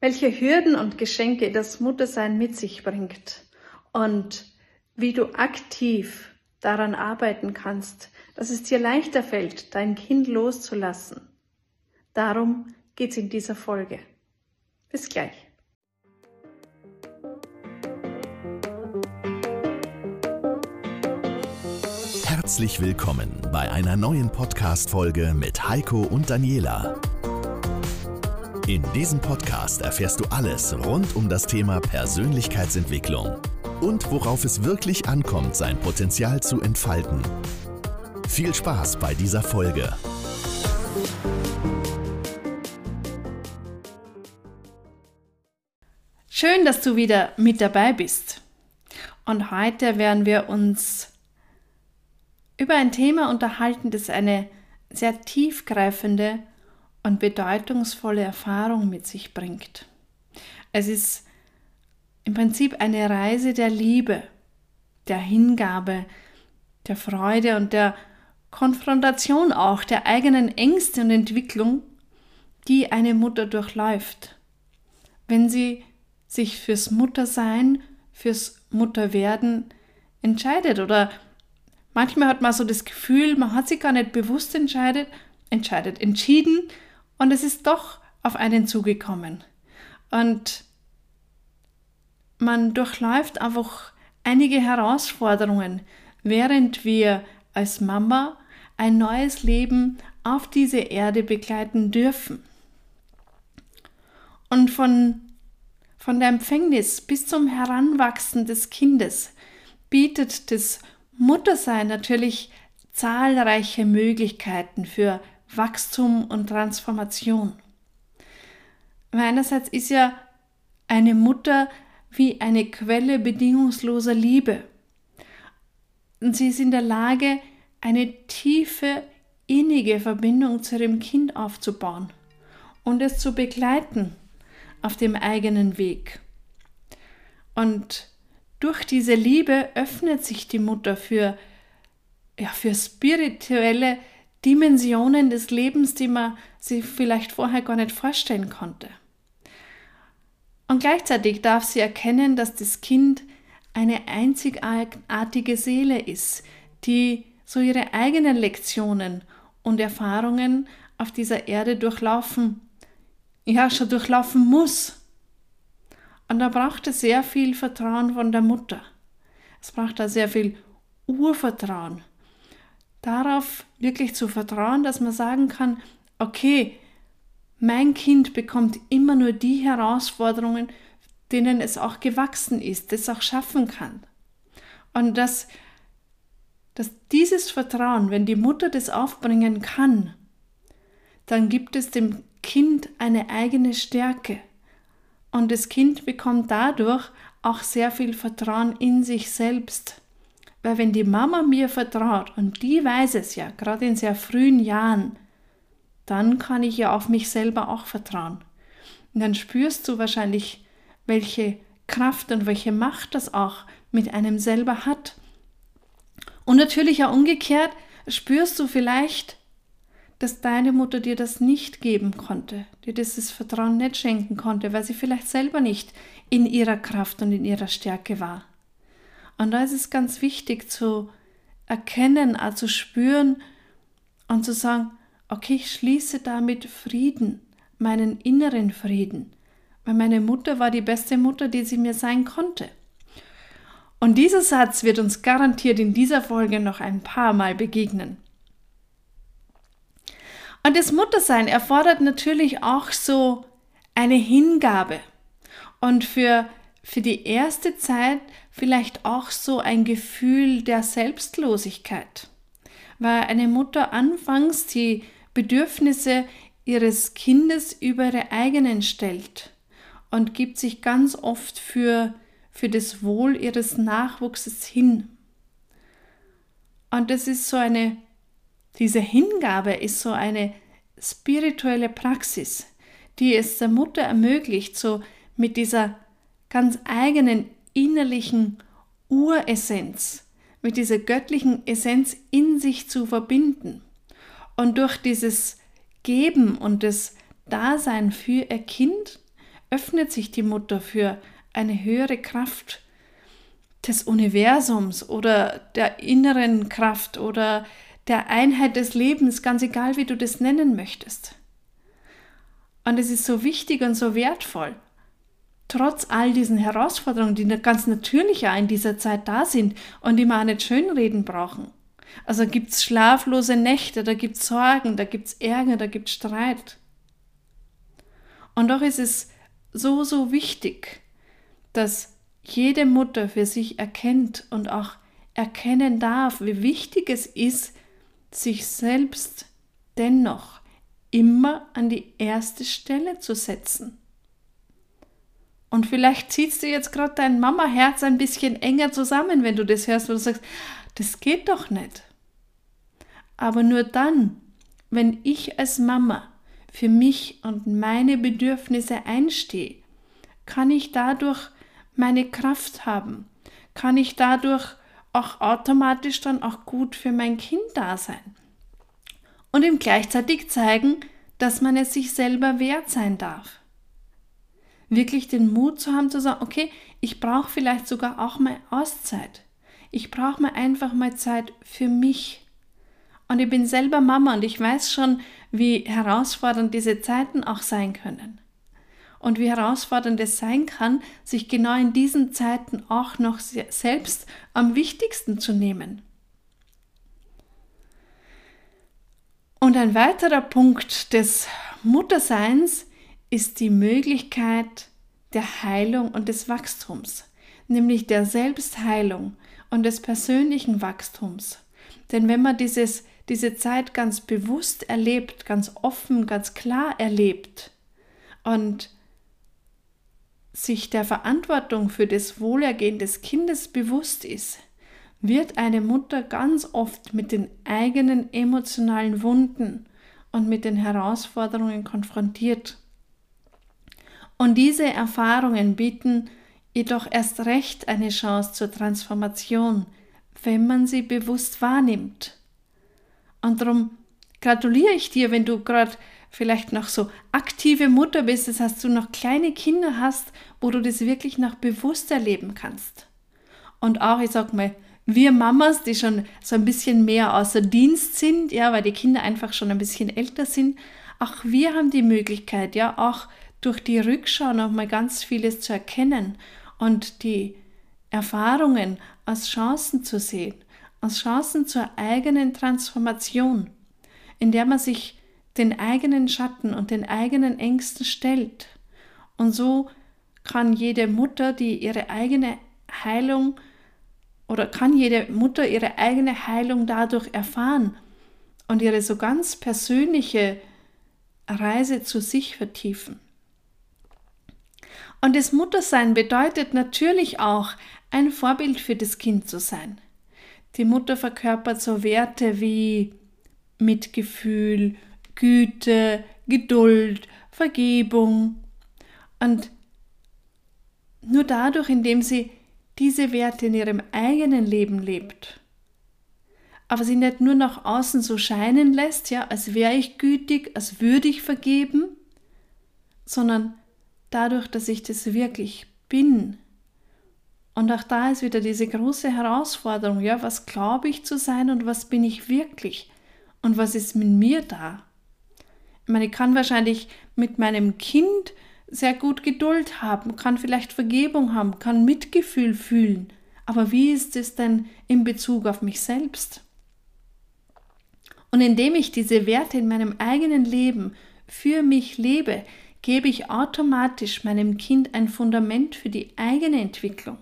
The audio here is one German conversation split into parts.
welche Hürden und Geschenke das Muttersein mit sich bringt und wie du aktiv daran arbeiten kannst, dass es dir leichter fällt, dein Kind loszulassen. Darum geht's in dieser Folge. Bis gleich. Herzlich willkommen bei einer neuen Podcast-Folge mit Heiko und Daniela. In diesem Podcast erfährst du alles rund um das Thema Persönlichkeitsentwicklung und worauf es wirklich ankommt, sein Potenzial zu entfalten. Viel Spaß bei dieser Folge. Schön, dass du wieder mit dabei bist. Und heute werden wir uns über ein Thema unterhalten, das eine sehr tiefgreifende und bedeutungsvolle Erfahrung mit sich bringt. Es ist im Prinzip eine Reise der Liebe, der Hingabe, der Freude und der Konfrontation auch der eigenen Ängste und Entwicklung, die eine Mutter durchläuft, wenn sie sich fürs Muttersein, fürs Mutterwerden entscheidet oder manchmal hat man so das Gefühl, man hat sich gar nicht bewusst entscheidet, entscheidet, entschieden und es ist doch auf einen zugekommen. Und man durchläuft einfach einige Herausforderungen, während wir als Mama ein neues Leben auf diese Erde begleiten dürfen. Und von, von der Empfängnis bis zum Heranwachsen des Kindes bietet das Muttersein natürlich zahlreiche Möglichkeiten für Wachstum und Transformation. Einerseits ist ja eine Mutter wie eine Quelle bedingungsloser Liebe. Und sie ist in der Lage, eine tiefe, innige Verbindung zu ihrem Kind aufzubauen und es zu begleiten auf dem eigenen Weg. Und durch diese Liebe öffnet sich die Mutter für, ja, für spirituelle Dimensionen des Lebens, die man sich vielleicht vorher gar nicht vorstellen konnte. Und gleichzeitig darf sie erkennen, dass das Kind eine einzigartige Seele ist, die so ihre eigenen Lektionen und Erfahrungen auf dieser Erde durchlaufen, ja, schon durchlaufen muss. Und da braucht es sehr viel Vertrauen von der Mutter. Es braucht da sehr viel Urvertrauen. Darauf wirklich zu vertrauen, dass man sagen kann, okay, mein Kind bekommt immer nur die Herausforderungen, denen es auch gewachsen ist, das auch schaffen kann. Und dass, dass dieses Vertrauen, wenn die Mutter das aufbringen kann, dann gibt es dem Kind eine eigene Stärke. Und das Kind bekommt dadurch auch sehr viel Vertrauen in sich selbst. Weil wenn die Mama mir vertraut, und die weiß es ja, gerade in sehr frühen Jahren, dann kann ich ja auf mich selber auch vertrauen. Und dann spürst du wahrscheinlich, welche Kraft und welche Macht das auch mit einem selber hat. Und natürlich auch umgekehrt spürst du vielleicht, dass deine Mutter dir das nicht geben konnte, dir dieses Vertrauen nicht schenken konnte, weil sie vielleicht selber nicht in ihrer Kraft und in ihrer Stärke war. Und da ist es ganz wichtig zu erkennen, also spüren und zu sagen, okay, ich schließe damit Frieden, meinen inneren Frieden, weil meine Mutter war die beste Mutter, die sie mir sein konnte. Und dieser Satz wird uns garantiert in dieser Folge noch ein paar Mal begegnen. Und das Muttersein erfordert natürlich auch so eine Hingabe und für, für die erste Zeit vielleicht auch so ein Gefühl der Selbstlosigkeit. Weil eine Mutter anfangs die Bedürfnisse ihres Kindes über ihre eigenen stellt und gibt sich ganz oft für, für das Wohl ihres Nachwuchses hin. Und das ist so eine, diese Hingabe ist so eine spirituelle Praxis, die es der Mutter ermöglicht, so mit dieser ganz eigenen innerlichen Uressenz, mit dieser göttlichen Essenz in sich zu verbinden. Und durch dieses Geben und das Dasein für ihr Kind öffnet sich die Mutter für eine höhere Kraft des Universums oder der inneren Kraft oder der Einheit des Lebens, ganz egal wie du das nennen möchtest. Und es ist so wichtig und so wertvoll, trotz all diesen Herausforderungen, die ganz natürlich ja in dieser Zeit da sind und die man auch nicht schönreden brauchen. Also gibt es schlaflose Nächte, da gibt es Sorgen, da gibt es Ärger, da gibt es Streit. Und doch ist es so, so wichtig, dass jede Mutter für sich erkennt und auch erkennen darf, wie wichtig es ist, sich selbst dennoch immer an die erste Stelle zu setzen. Und vielleicht ziehst du jetzt gerade dein Mama-Herz ein bisschen enger zusammen, wenn du das hörst, wo du sagst, das geht doch nicht. Aber nur dann, wenn ich als Mama für mich und meine Bedürfnisse einstehe, kann ich dadurch meine Kraft haben, kann ich dadurch auch automatisch dann auch gut für mein Kind da sein. Und ihm gleichzeitig zeigen, dass man es sich selber wert sein darf. Wirklich den Mut zu haben zu sagen, okay, ich brauche vielleicht sogar auch mal Auszeit. Ich brauche mal einfach mal Zeit für mich. Und ich bin selber Mama und ich weiß schon, wie herausfordernd diese Zeiten auch sein können. Und wie herausfordernd es sein kann, sich genau in diesen Zeiten auch noch selbst am wichtigsten zu nehmen. Und ein weiterer Punkt des Mutterseins ist die Möglichkeit der Heilung und des Wachstums, nämlich der Selbstheilung und des persönlichen Wachstums. Denn wenn man dieses, diese Zeit ganz bewusst erlebt, ganz offen, ganz klar erlebt und sich der Verantwortung für das Wohlergehen des Kindes bewusst ist, wird eine Mutter ganz oft mit den eigenen emotionalen Wunden und mit den Herausforderungen konfrontiert. Und diese Erfahrungen bieten jedoch erst recht eine Chance zur Transformation, wenn man sie bewusst wahrnimmt. Und darum gratuliere ich dir, wenn du gerade vielleicht noch so aktive Mutter bist, das heißt, du noch kleine Kinder hast, wo du das wirklich noch bewusst erleben kannst. Und auch, ich sag mal, wir Mamas, die schon so ein bisschen mehr außer Dienst sind, ja, weil die Kinder einfach schon ein bisschen älter sind, auch wir haben die Möglichkeit, ja, auch durch die Rückschau noch mal ganz vieles zu erkennen und die Erfahrungen als Chancen zu sehen, als Chancen zur eigenen Transformation, in der man sich den eigenen Schatten und den eigenen Ängsten stellt. Und so kann jede Mutter, die ihre eigene Heilung oder kann jede Mutter ihre eigene Heilung dadurch erfahren und ihre so ganz persönliche Reise zu sich vertiefen. Und das Muttersein bedeutet natürlich auch, ein Vorbild für das Kind zu sein. Die Mutter verkörpert so Werte wie Mitgefühl, Güte, Geduld, Vergebung. Und nur dadurch, indem sie diese Werte in ihrem eigenen Leben lebt, aber sie nicht nur nach außen so scheinen lässt, ja, als wäre ich gütig, als würde ich vergeben, sondern dadurch, dass ich das wirklich bin. Und auch da ist wieder diese große Herausforderung, ja, was glaube ich zu sein und was bin ich wirklich und was ist mit mir da? Ich meine, ich kann wahrscheinlich mit meinem Kind sehr gut Geduld haben, kann vielleicht Vergebung haben, kann Mitgefühl fühlen. Aber wie ist es denn in Bezug auf mich selbst? Und indem ich diese Werte in meinem eigenen Leben für mich lebe, gebe ich automatisch meinem Kind ein Fundament für die eigene Entwicklung.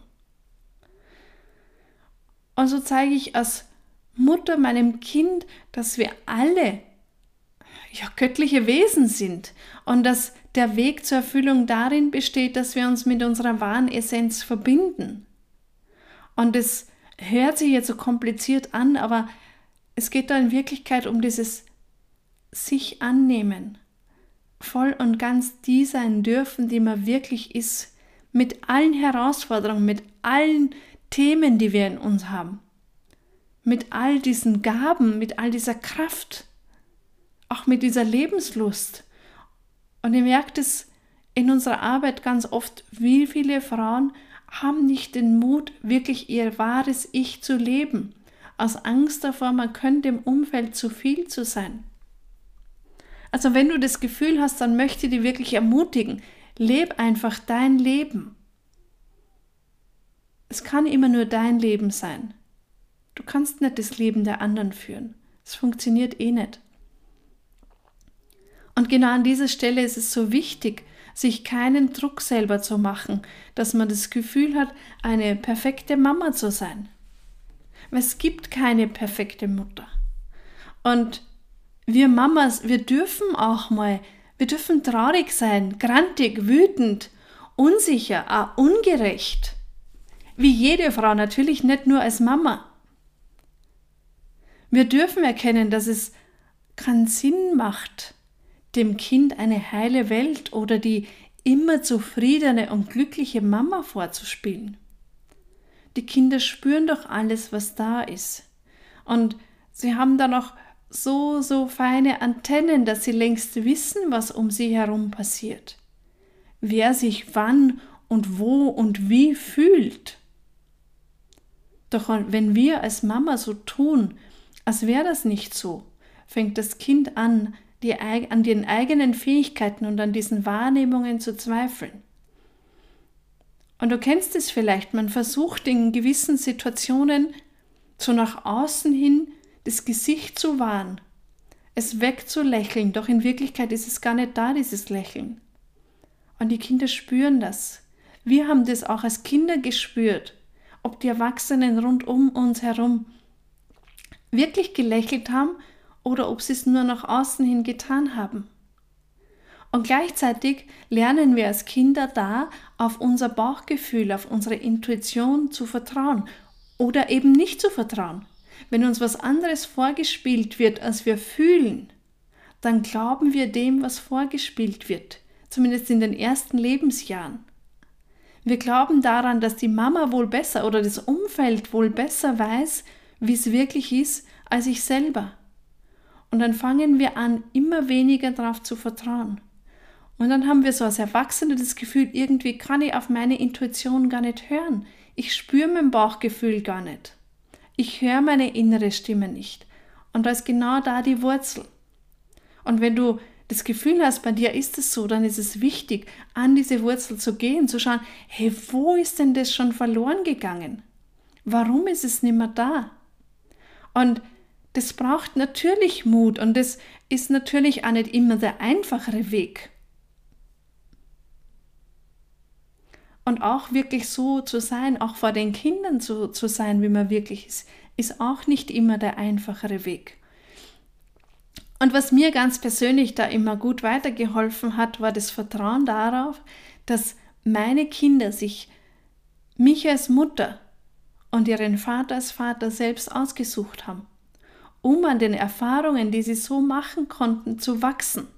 Und so zeige ich als Mutter meinem Kind, dass wir alle ja, göttliche Wesen sind und dass der Weg zur Erfüllung darin besteht, dass wir uns mit unserer wahren Essenz verbinden. Und es hört sich jetzt so kompliziert an, aber es geht da in Wirklichkeit um dieses sich annehmen, voll und ganz die sein dürfen, die man wirklich ist, mit allen Herausforderungen, mit allen Themen, die wir in uns haben, mit all diesen Gaben, mit all dieser Kraft, auch mit dieser Lebenslust. Und ihr merkt es, in unserer Arbeit ganz oft, wie viele Frauen haben nicht den Mut, wirklich ihr wahres Ich zu leben, aus Angst davor, man könnte im Umfeld zu viel zu sein. Also wenn du das Gefühl hast, dann möchte ich dich wirklich ermutigen, leb einfach dein Leben. Es kann immer nur dein Leben sein. Du kannst nicht das Leben der anderen führen. Es funktioniert eh nicht. Und genau an dieser Stelle ist es so wichtig, sich keinen Druck selber zu machen, dass man das Gefühl hat, eine perfekte Mama zu sein. Es gibt keine perfekte Mutter. Und wir Mamas, wir dürfen auch mal, wir dürfen traurig sein, grantig, wütend, unsicher, auch ungerecht. Wie jede Frau, natürlich nicht nur als Mama. Wir dürfen erkennen, dass es keinen Sinn macht, dem Kind eine heile Welt oder die immer zufriedene und glückliche Mama vorzuspielen. Die Kinder spüren doch alles, was da ist. Und sie haben da noch so, so feine Antennen, dass sie längst wissen, was um sie herum passiert. Wer sich wann und wo und wie fühlt. Doch wenn wir als Mama so tun, als wäre das nicht so, fängt das Kind an, die, an den eigenen Fähigkeiten und an diesen Wahrnehmungen zu zweifeln. Und du kennst es vielleicht, man versucht in gewissen Situationen so nach außen hin das Gesicht zu wahren, es wegzulächeln, doch in Wirklichkeit ist es gar nicht da, dieses Lächeln. Und die Kinder spüren das. Wir haben das auch als Kinder gespürt, ob die Erwachsenen rund um uns herum wirklich gelächelt haben oder ob sie es nur nach außen hin getan haben. Und gleichzeitig lernen wir als Kinder da auf unser Bauchgefühl, auf unsere Intuition zu vertrauen oder eben nicht zu vertrauen. Wenn uns was anderes vorgespielt wird, als wir fühlen, dann glauben wir dem, was vorgespielt wird, zumindest in den ersten Lebensjahren. Wir glauben daran, dass die Mama wohl besser oder das Umfeld wohl besser weiß, wie es wirklich ist, als ich selber. Und dann fangen wir an, immer weniger darauf zu vertrauen. Und dann haben wir so als Erwachsene das Gefühl, irgendwie kann ich auf meine Intuition gar nicht hören. Ich spüre mein Bauchgefühl gar nicht. Ich höre meine innere Stimme nicht. Und da ist genau da die Wurzel. Und wenn du das Gefühl hast, bei dir ist es so, dann ist es wichtig, an diese Wurzel zu gehen, zu schauen, hey, wo ist denn das schon verloren gegangen? Warum ist es nicht mehr da? Und das braucht natürlich Mut und das ist natürlich auch nicht immer der einfachere Weg. Und auch wirklich so zu sein, auch vor den Kindern so zu sein, wie man wirklich ist, ist auch nicht immer der einfachere Weg. Und was mir ganz persönlich da immer gut weitergeholfen hat, war das Vertrauen darauf, dass meine Kinder sich mich als Mutter und ihren Vater als Vater selbst ausgesucht haben um an den Erfahrungen, die sie so machen konnten, zu wachsen.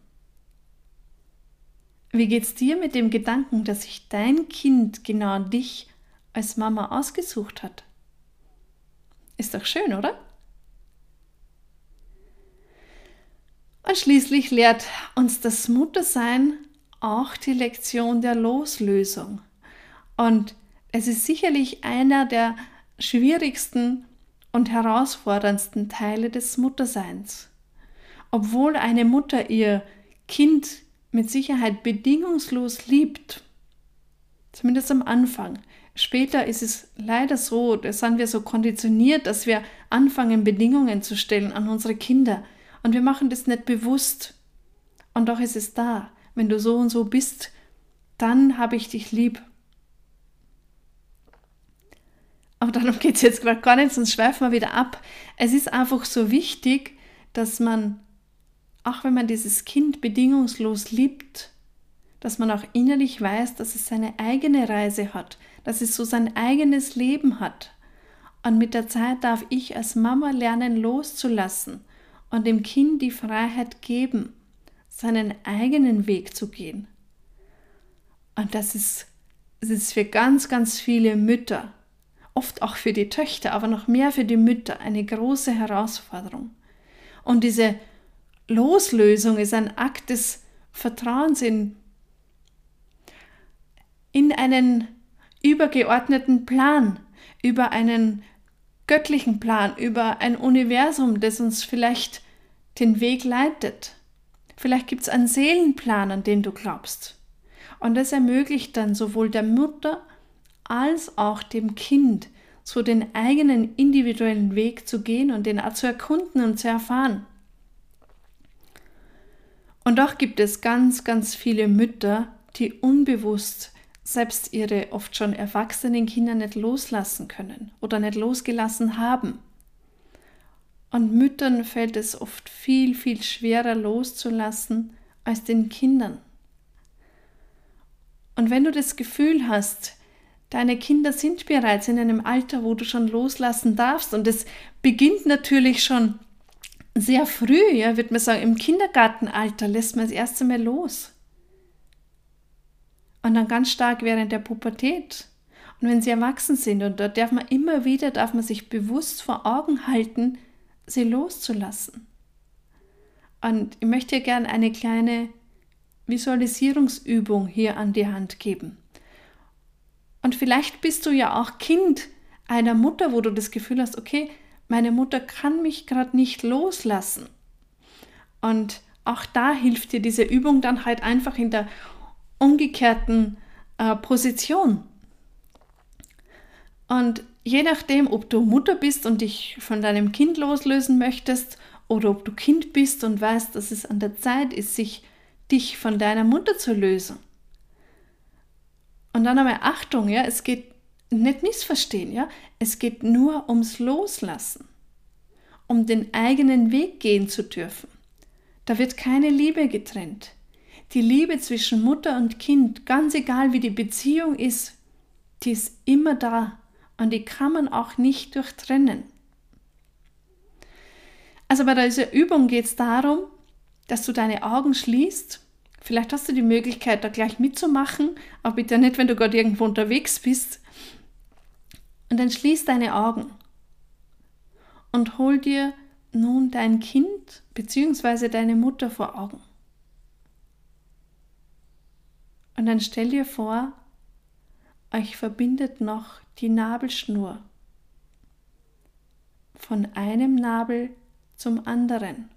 Wie geht's dir mit dem Gedanken, dass sich dein Kind genau dich als Mama ausgesucht hat? Ist doch schön, oder? Und schließlich lehrt uns das Muttersein auch die Lektion der Loslösung. Und es ist sicherlich einer der schwierigsten und herausforderndsten Teile des Mutterseins. Obwohl eine Mutter ihr Kind mit Sicherheit bedingungslos liebt, zumindest am Anfang. Später ist es leider so, da sind wir so konditioniert, dass wir anfangen, Bedingungen zu stellen an unsere Kinder. Und wir machen das nicht bewusst. Und doch ist es da. Wenn du so und so bist, dann habe ich dich lieb. Aber darum geht es jetzt gerade gar nicht, sonst schweifen wir wieder ab. Es ist einfach so wichtig, dass man, auch wenn man dieses Kind bedingungslos liebt, dass man auch innerlich weiß, dass es seine eigene Reise hat, dass es so sein eigenes Leben hat. Und mit der Zeit darf ich als Mama lernen loszulassen und dem Kind die Freiheit geben, seinen eigenen Weg zu gehen. Und das ist, das ist für ganz, ganz viele Mütter oft auch für die Töchter, aber noch mehr für die Mütter eine große Herausforderung. Und diese Loslösung ist ein Akt des Vertrauens in in einen übergeordneten Plan, über einen göttlichen Plan, über ein Universum, das uns vielleicht den Weg leitet. Vielleicht gibt es einen Seelenplan, an den du glaubst. Und das ermöglicht dann sowohl der Mutter als auch dem Kind, so den eigenen individuellen Weg zu gehen und den auch zu erkunden und zu erfahren. Und doch gibt es ganz, ganz viele Mütter, die unbewusst selbst ihre oft schon erwachsenen Kinder nicht loslassen können oder nicht losgelassen haben. Und Müttern fällt es oft viel, viel schwerer loszulassen als den Kindern. Und wenn du das Gefühl hast, deine Kinder sind bereits in einem Alter, wo du schon loslassen darfst, und es beginnt natürlich schon sehr früh, ja, würde man sagen, im Kindergartenalter lässt man das erste Mal los. Und dann ganz stark während der Pubertät. Und wenn sie erwachsen sind, und da darf man immer wieder, darf man sich bewusst vor Augen halten, sie loszulassen. Und ich möchte dir gerne eine kleine Visualisierungsübung hier an die Hand geben. Und vielleicht bist du ja auch Kind einer Mutter, wo du das Gefühl hast, okay, meine Mutter kann mich gerade nicht loslassen. Und auch da hilft dir diese Übung dann halt einfach in der umgekehrten äh, Position. Und je nachdem, ob du Mutter bist und dich von deinem Kind loslösen möchtest oder ob du Kind bist und weißt, dass es an der Zeit ist, sich dich von deiner Mutter zu lösen. Und dann einmal Achtung, ja, es geht nicht missverstehen, ja, es geht nur ums Loslassen, um den eigenen Weg gehen zu dürfen. Da wird keine Liebe getrennt. Die Liebe zwischen Mutter und Kind, ganz egal wie die Beziehung ist, die ist immer da und die kann man auch nicht durchtrennen. Also bei dieser Übung geht es darum, dass du deine Augen schließt. Vielleicht hast du die Möglichkeit, da gleich mitzumachen, aber bitte nicht, wenn du gerade irgendwo unterwegs bist. Und dann schließ deine Augen und hol dir nun dein Kind bzw. deine Mutter vor Augen. Und dann stell dir vor, euch verbindet noch die Nabelschnur von einem Nabel zum anderen.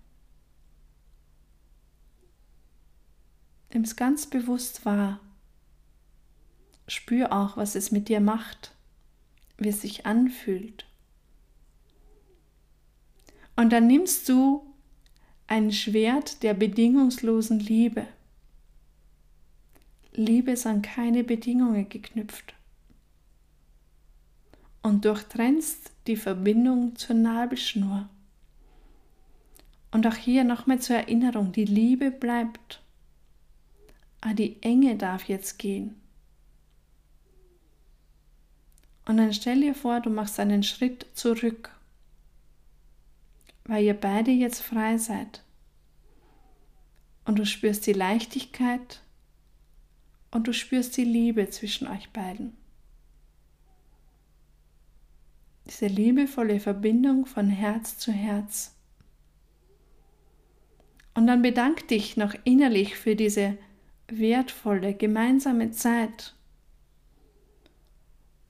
Nimm es ganz bewusst wahr. Spür auch, was es mit dir macht, wie es sich anfühlt. Und dann nimmst du ein Schwert der bedingungslosen Liebe Liebe ist an keine Bedingungen geknüpft. Und durchtrennst die Verbindung zur Nabelschnur. Und auch hier nochmal zur Erinnerung, die Liebe bleibt. Aber die Enge darf jetzt gehen. Und dann stell dir vor, du machst einen Schritt zurück, weil ihr beide jetzt frei seid. Und du spürst die Leichtigkeit und du spürst die Liebe zwischen euch beiden. Diese liebevolle Verbindung von Herz zu Herz. Und dann bedank dich noch innerlich für diese wertvolle gemeinsame Zeit.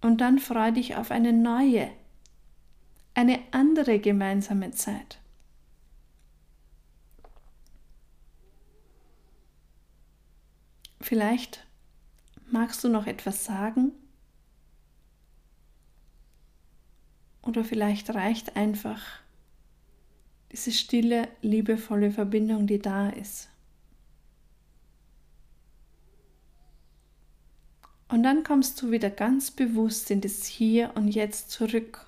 Und dann freu dich auf eine neue, eine andere gemeinsame Zeit. Vielleicht Magst du noch etwas sagen? Oder vielleicht reicht einfach diese stille, liebevolle Verbindung, die da ist. Und dann kommst du wieder ganz bewusst in das Hier und Jetzt zurück.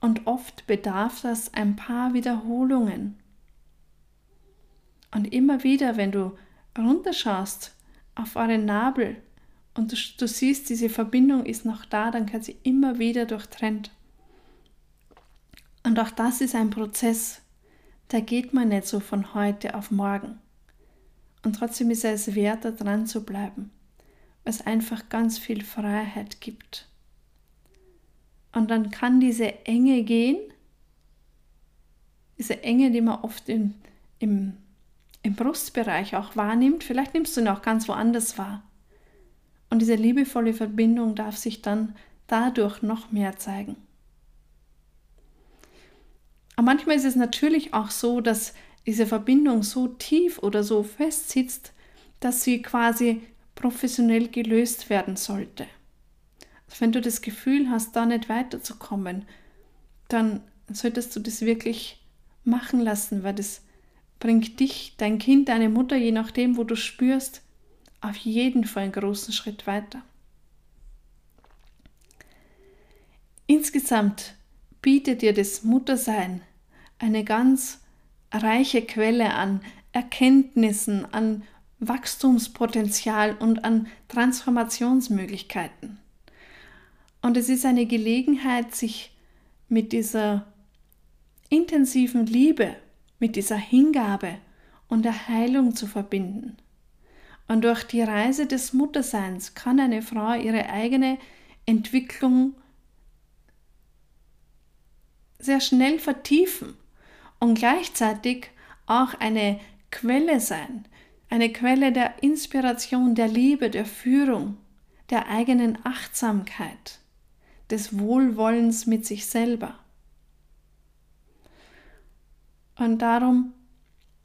Und oft bedarf das ein paar Wiederholungen. Und immer wieder, wenn du runterschaust auf euren Nabel und du, du siehst, diese Verbindung ist noch da, dann kann sie immer wieder durchtrennt. Und auch das ist ein Prozess, da geht man nicht so von heute auf morgen. Und trotzdem ist es wert, da dran zu bleiben, es einfach ganz viel Freiheit gibt. Und dann kann diese Enge gehen, diese Enge, die man oft in, im im Brustbereich auch wahrnimmt. Vielleicht nimmst du ihn auch ganz woanders wahr. Und diese liebevolle Verbindung darf sich dann dadurch noch mehr zeigen. Aber manchmal ist es natürlich auch so, dass diese Verbindung so tief oder so fest sitzt, dass sie quasi professionell gelöst werden sollte. Also wenn du das Gefühl hast, da nicht weiterzukommen, dann solltest du das wirklich machen lassen, weil das bringt dich, dein Kind, deine Mutter, je nachdem, wo du spürst, auf jeden Fall einen großen Schritt weiter. Insgesamt bietet dir das Muttersein eine ganz reiche Quelle an Erkenntnissen, an Wachstumspotenzial und an Transformationsmöglichkeiten. Und es ist eine Gelegenheit, sich mit dieser intensiven Liebe, mit dieser Hingabe und der Heilung zu verbinden. Und durch die Reise des Mutterseins kann eine Frau ihre eigene Entwicklung sehr schnell vertiefen und gleichzeitig auch eine Quelle sein, eine Quelle der Inspiration, der Liebe, der Führung, der eigenen Achtsamkeit, des Wohlwollens mit sich selber. Und darum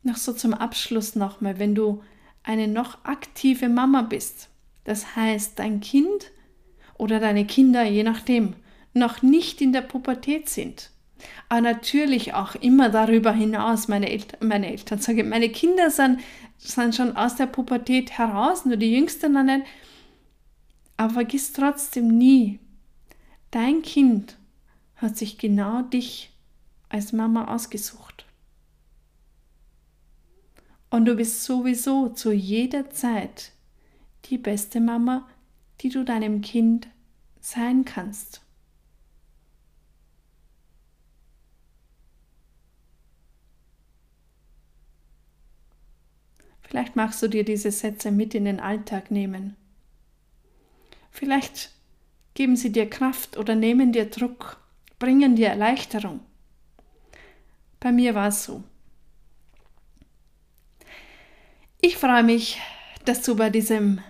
noch so zum Abschluss nochmal, wenn du eine noch aktive Mama bist, das heißt dein Kind oder deine Kinder, je nachdem, noch nicht in der Pubertät sind, aber natürlich auch immer darüber hinaus, meine, Eltern, meine Eltern, sage ich, meine Kinder sind, sind schon aus der Pubertät heraus, nur die Jüngsten noch nicht. Aber vergiss trotzdem nie, dein Kind hat sich genau dich als Mama ausgesucht. Und du bist sowieso zu jeder Zeit die beste Mama, die du deinem Kind sein kannst. Vielleicht magst du dir diese Sätze mit in den Alltag nehmen. Vielleicht geben sie dir Kraft oder nehmen dir Druck, bringen dir Erleichterung. Bei mir war es so. Ich freue mich, dass du bei diesem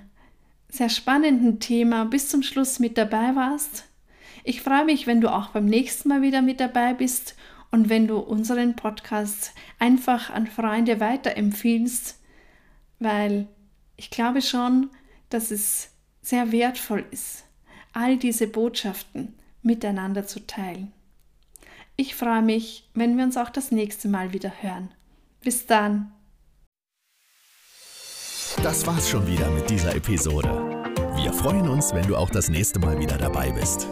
sehr spannenden Thema bis zum Schluss mit dabei warst. Ich freue mich, wenn du auch beim nächsten Mal wieder mit dabei bist und wenn du unseren Podcast einfach an Freunde weiterempfiehlst, weil ich glaube schon, dass es sehr wertvoll ist, all diese Botschaften miteinander zu teilen. Ich freue mich, wenn wir uns auch das nächste Mal wieder hören. Bis dann. Das war's schon wieder mit dieser Episode. Wir freuen uns, wenn du auch das nächste Mal wieder dabei bist.